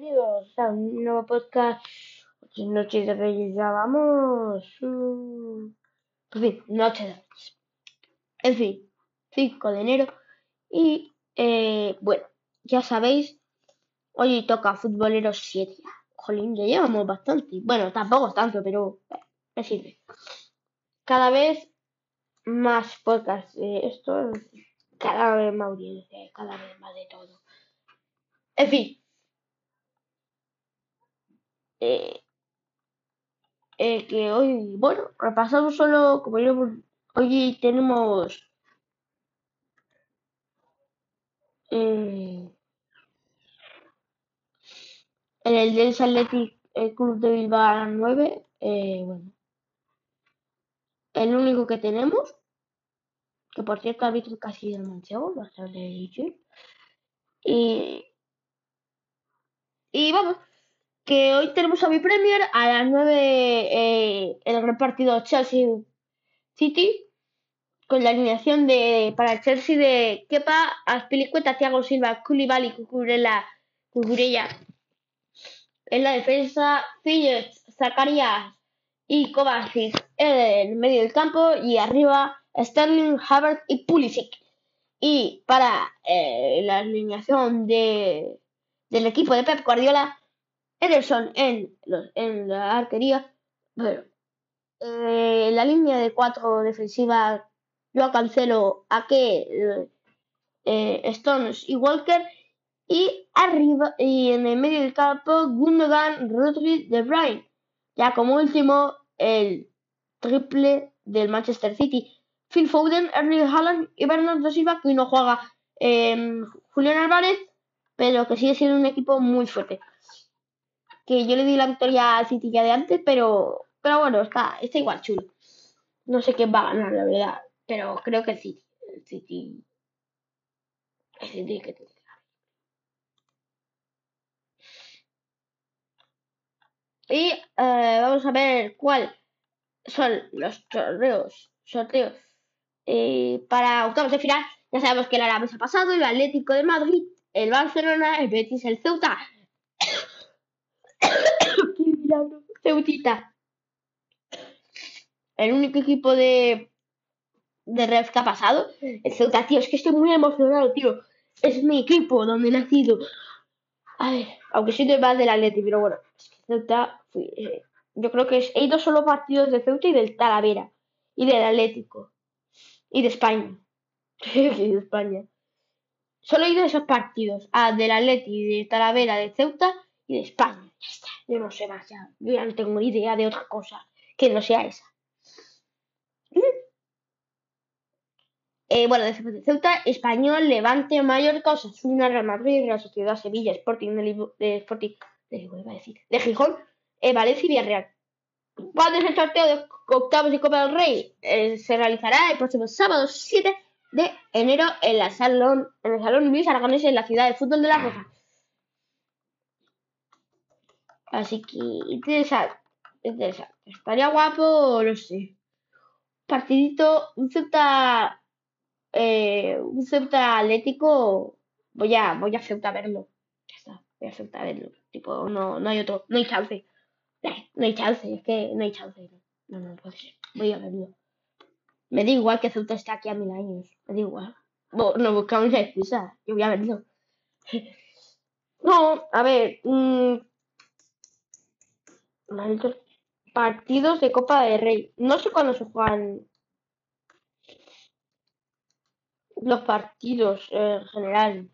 a un nuevo podcast. Noches de Reyes, ya vamos. noche de Reyes. En fin, 5 de enero. Y eh, bueno, ya sabéis, hoy toca Futboleros 7. Jolín, ya llevamos bastante. Bueno, tampoco es tanto, pero me sirve. Cada vez más podcasts. eh, esto es cada vez más audiencia, cada vez más de todo. En fin. Eh, eh, que hoy, bueno, repasamos solo, como yo, hoy tenemos eh, el del Athletic eh, Club de Bilbao 9, eh, bueno, el único que tenemos, que por cierto ha visto casi el manchego, bastante dicho, y, y vamos, que hoy tenemos a mi Premier a las 9 eh, el gran partido Chelsea City con la alineación de para el Chelsea de Kepa, Aspilicueta, Thiago Silva, Koulibaly, Cucurella, Cucurella. En la defensa, Phillips, Zakaria y Kovacic en el medio del campo y arriba Sterling, Havertz y Pulisic. Y para eh, la alineación de, del equipo de Pep Guardiola, Ederson en, los- en la arquería, bueno, eh, la línea de cuatro defensiva, yo Cancelo, Ake, eh, eh, Stones y Walker, y arriba, y en el medio del campo, Gundogan, Rodri, De Bruyne. Ya como último, el triple del Manchester City. Phil Foden, Erling Haaland y Bernardo Silva, que no juega eh, Julián Álvarez, pero que sigue siendo un equipo muy fuerte. Que yo le di la victoria al City ya de antes, pero, pero bueno, está, está igual chulo. No sé quién va a ganar, la verdad, pero creo que el City. El City. El City que tiene. Y eh, vamos a ver cuál son los sorteos, sorteos eh, para octavos de final. Ya sabemos que el Arabes ha pasado, el Atlético de Madrid, el Barcelona, el Betis, el Ceuta. ¡Qué. El único equipo de, de Ref que ha pasado. El Ceuta, tío, es que estoy muy emocionado, tío. Es mi equipo donde he nacido. A ver, aunque soy de más del Atlético, pero bueno, es que Ceuta, eh, yo creo que he ido solo partidos de Ceuta y del Talavera, y del Atlético, y de España, y de España. Solo he ido a esos partidos, a del Atleti, de Talavera, de Ceuta y de España. Ya está, yo no sé más, ya, yo ya no tengo idea de otra cosa que no sea esa. Eh, bueno, de Ceuta, Español, Levante, Mallorca, Osasuna, Real Madrid, Real Sociedad, Sevilla, Sporting de, de Sporting, de, a decir, de Gijón, eh, Valencia y Villarreal. ¿Cuándo es el sorteo de octavos y Copa del Rey? Eh, se realizará el próximo sábado 7 de enero en, la salón, en el Salón Luis Aragonés en la ciudad de fútbol de La Roja. Así que interesante, interesante. Estaría guapo, no sé. Partidito, un Ceuta, eh, un Ceuta Atlético. Voy a, voy a Ceuta a verlo. Ya está, voy a Ceuta a verlo. Tipo, no, no hay otro, no hay chance. No hay chance, es que no hay chance. No, no, no puede ser. Voy a verlo. Me da igual que Ceuta esté aquí a mil años. Me da igual. No buscamos una excusa. Yo voy a verlo. No, a ver. mm, partidos de Copa del Rey. No sé cuándo se juegan los partidos eh, en general.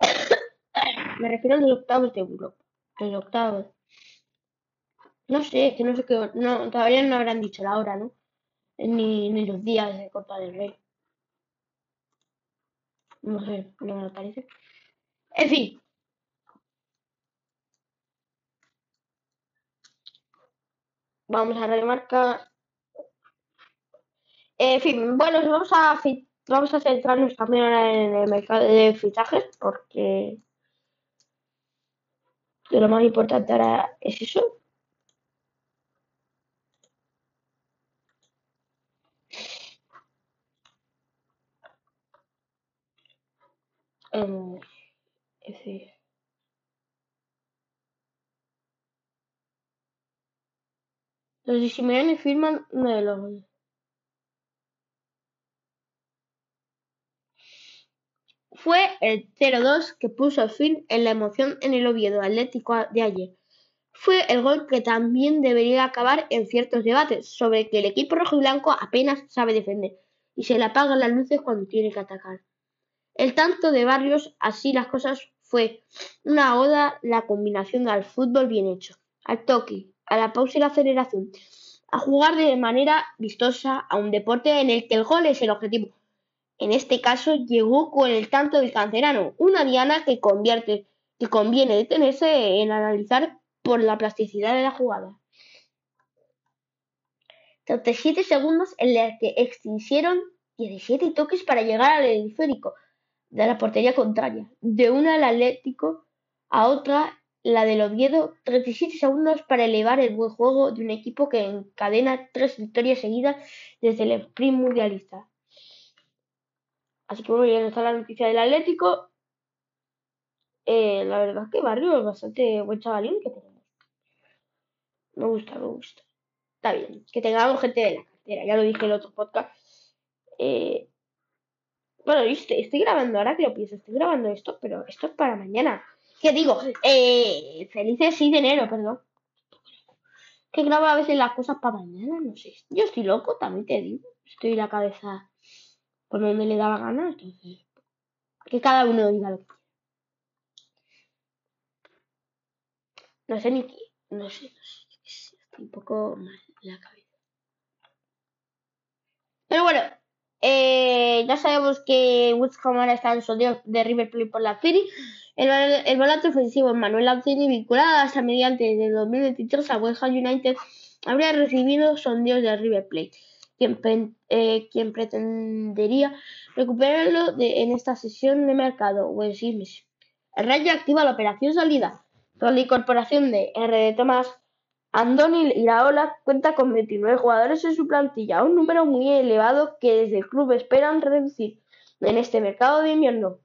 Me refiero a los octavos de Europa. Los octavos. No sé, que no sé qué. Todavía no habrán dicho la hora, ¿no? Ni, ni los días de Copa del Rey. No sé, no me parece. En fin, vamos a remarcar. En fin, bueno, vamos a, vamos a centrarnos también ahora en el mercado de fichajes, porque lo más importante ahora es eso. Eh, F. Los de Simeone firman uno de los. Fue el 0-2 que puso fin en la emoción en el Oviedo Atlético de ayer. Fue el gol que también debería acabar en ciertos debates sobre que el equipo rojo y blanco apenas sabe defender y se le apagan las luces cuando tiene que atacar. El tanto de Barrios, así las cosas, fue una oda la combinación al fútbol bien hecho, al toque, a la pausa y la aceleración, a jugar de manera vistosa a un deporte en el que el gol es el objetivo. En este caso llegó con el tanto del cancerano, una diana que convierte, que conviene detenerse en analizar por la plasticidad de la jugada. 37 segundos en los que extinguieron 17 toques para llegar al hemisférico de la portería contraria, de una al Atlético a otra la del Oviedo, 37 segundos para elevar el buen juego de un equipo que encadena tres victorias seguidas desde el sprint mundialista. Así que bueno, ya está la noticia del Atlético. Eh, la verdad es que Barrio es bastante buen chavalín que tenemos. Me gusta, me gusta. Está bien, que tengamos gente de la cartera, ya lo dije en el otro podcast. Eh, bueno, estoy, estoy grabando ahora que lo pienso, estoy grabando esto, pero esto es para mañana. ¿Qué digo? Eh, felices sí de enero, perdón. Que grabo a veces las cosas para mañana, no sé. Yo estoy loco, también te digo. Estoy la cabeza por donde le daba gana, entonces. Que cada uno diga lo que quiera. No sé ni qué. No sé, no sé. Estoy un poco mal en la cabeza. Pero bueno, ya sabemos que Woods ahora está en sondeo de River Plate por la City. El, el volante ofensivo Manuel Lanzini, vinculado hasta mediante de 2023 a West Ham United, habría recibido sondeos de River Plate, quien, eh, quien pretendería recuperarlo en esta sesión de mercado o en. El Rayo activa la operación salida con la incorporación de R. de Tomás. Andoni Iraola cuenta con 29 jugadores en su plantilla, un número muy elevado que desde el club esperan reducir en este mercado de invierno.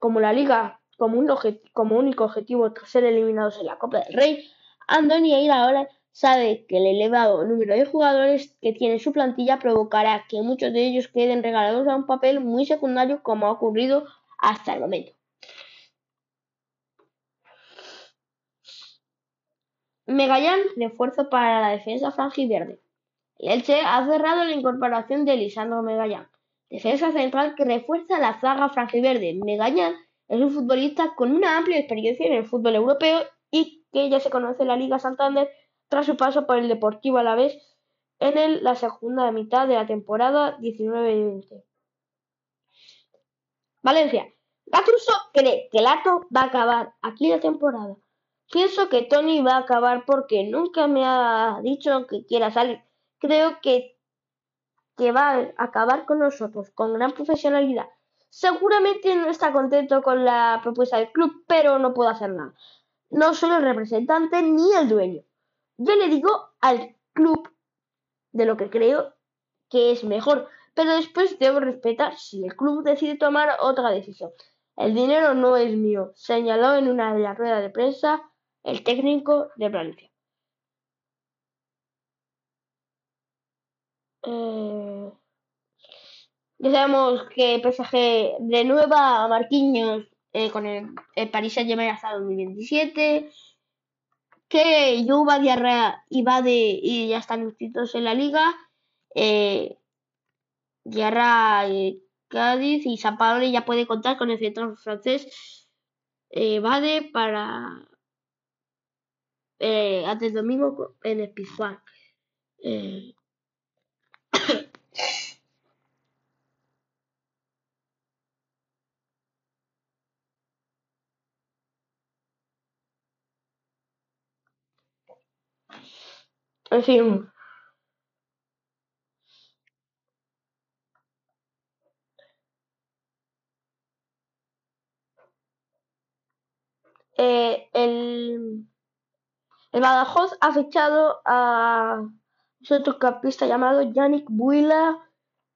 Como la liga como, un como único objetivo tras ser eliminados en la Copa del Rey, Andoni Iraola sabe que el elevado número de jugadores que tiene su plantilla provocará que muchos de ellos queden regalados a un papel muy secundario como ha ocurrido hasta el momento. Megallán, refuerzo para la defensa franjiverde. El Elche ha cerrado la incorporación de Lisandro Megallán, defensa central que refuerza la zaga franjiverde. Megallán es un futbolista con una amplia experiencia en el fútbol europeo y que ya se conoce en la Liga Santander tras su paso por el Deportivo Alavés en la segunda mitad de la temporada 19-20. Valencia. Gattuso cree que Lato va a acabar aquí la temporada. Pienso que Tony va a acabar porque nunca me ha dicho que quiera salir. Creo que, que va a acabar con nosotros, con gran profesionalidad. Seguramente no está contento con la propuesta del club, pero no puedo hacer nada. No soy el representante ni el dueño. Yo le digo al club de lo que creo que es mejor, pero después debo respetar si el club decide tomar otra decisión. El dinero no es mío, señaló en una de las ruedas de prensa el técnico de Valencia. Eh, sabemos que PSG renueva a Marquinhos eh, con el, París Saint-Germain hasta 2027. Que Yuba, Diarra y Bade y ya están inscritos en la liga. Eh, Cádiz y San ya puede contar con el centro francés eh, Bade para eh, antes domingo en el Pizjuán. Eh, en fin. Eh, el el Badajoz ha fichado a un centrocampista llamado Yannick Buila.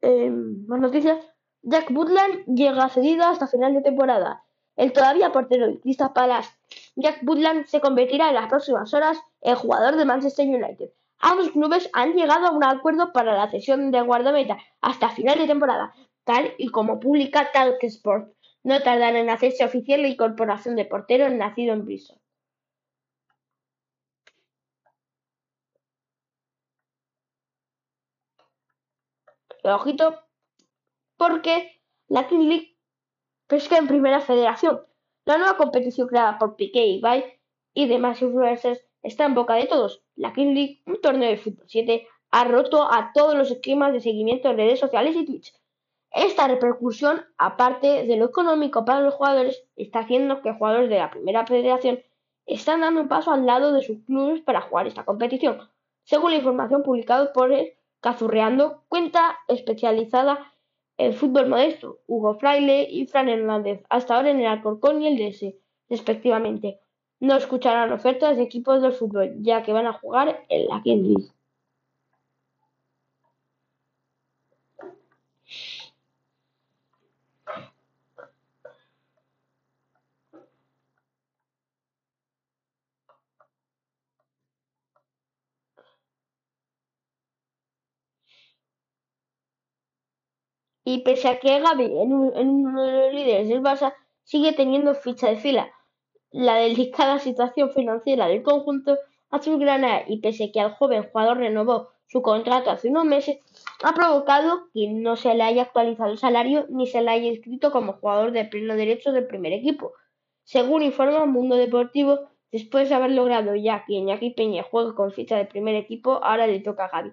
Eh, más noticias. Jack Butland llega cedido hasta final de temporada. El todavía portero de Crystal Palace, Jack Butland, se convertirá en las próximas horas en jugador de Manchester United. Ambos clubes han llegado a un acuerdo para la cesión de guardameta hasta final de temporada, tal y como publica Talk Sport. No tardará en hacerse oficial la incorporación de portero nacido en Bristol. Ojito, porque la King League pesca en primera federación. La nueva competición creada por Piqué, Ibai y demás influencers está en boca de todos. La King League, un torneo de fútbol 7, ha roto a todos los esquemas de seguimiento en redes sociales y Twitch. Esta repercusión, aparte de lo económico para los jugadores, está haciendo que jugadores de la primera federación están dando un paso al lado de sus clubes para jugar esta competición, según la información publicada por el Cazurreando, cuenta especializada en fútbol modesto, Hugo Fraile y Fran Hernández, hasta ahora en el Alcorcón y el DS, respectivamente. No escucharán ofertas de equipos del fútbol, ya que van a jugar en la King Y pese a que Gaby en, uno de los líderes del Barça sigue teniendo ficha de fila, la delicada situación financiera del conjunto azulgrana y pese a que al joven jugador renovó su contrato hace unos meses, ha provocado que no se le haya actualizado el salario ni se le haya inscrito como jugador de pleno derecho del primer equipo. Según informa Mundo Deportivo, después de haber logrado ya que Iñaki Peña juegue con ficha de primer equipo, ahora le toca a Gaby.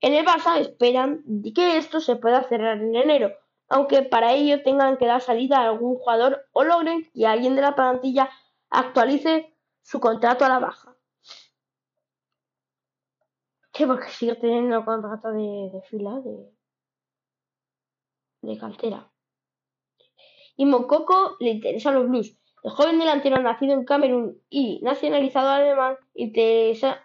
En el Barça esperan que esto se pueda cerrar en enero, aunque para ello tengan que dar salida a algún jugador o logren que alguien de la plantilla actualice su contrato a la baja. Sí, porque sigue teniendo contrato de, fila, de, de cantera. Y Mokoko le interesa a los Blues. El joven delantero nacido en Camerún y nacionalizado alemán interesa,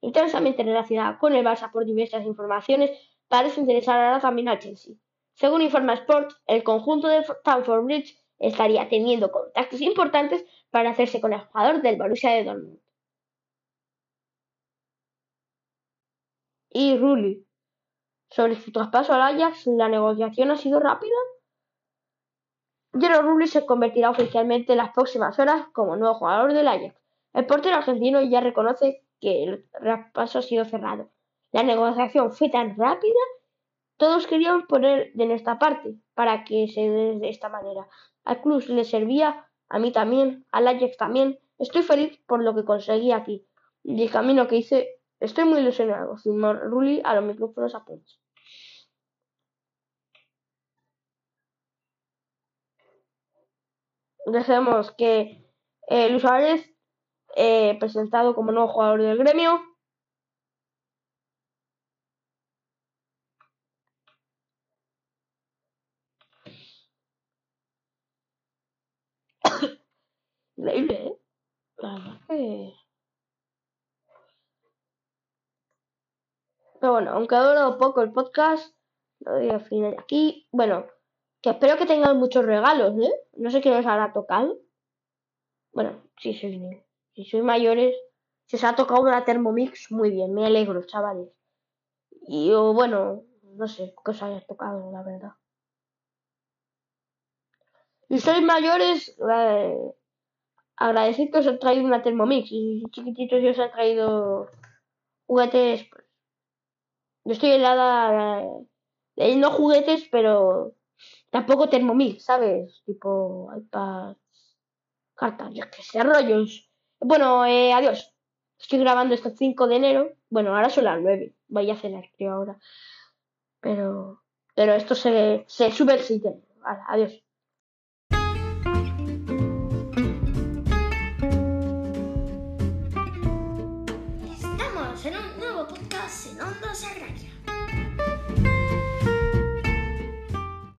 intensamente relacionada con el Barça por diversas informaciones, parece interesar ahora también al Chelsea. Según informa Sport, el conjunto de Stamford Bridge estaría teniendo contactos importantes para hacerse con el jugador del Borussia de Dortmund. Y Rulli. Sobre su traspaso al Ajax, la negociación ha sido rápida. Jero Rulli se convertirá oficialmente en las próximas horas como nuevo jugador del Ajax. El portero argentino ya reconoce que el traspaso ha sido cerrado. La negociación fue tan rápida, todos querían poner de nuestra parte para que se dé de esta manera. Al club le servía, a mí también, al Ajax también. Estoy feliz por lo que conseguí aquí y el camino que hice. Estoy muy ilusionado. Firmó Rulli a los micrófonos a puntos. Deseamos que eh, Luis Suárez eh, presentado como nuevo jugador del gremio. Increíble, ¿eh? Pero bueno, aunque ha durado poco el podcast, lo doy al final aquí. Bueno, que espero que tengan muchos regalos, ¿eh? No sé qué nos hará tocado. Bueno, sí, sí, sí si sois mayores, si os ha tocado una Thermomix, muy bien, me alegro, chavales. Y yo, bueno, no sé qué os haya tocado, la verdad. Si sois mayores, eh, agradecer que os he traído una Thermomix. Y chiquititos si os han traído juguetes, pues. Yo estoy helada de, no juguetes, pero tampoco Thermomix, ¿sabes? Tipo iPads, cartas, yo que sé, rollos. Bueno, eh, adiós. Estoy grabando esto el 5 de enero. Bueno, ahora son las 9. Voy a cenar, creo, ahora. Pero, pero esto se, se sube el 6 adiós. Estamos en un nuevo podcast en Onda Sagraria.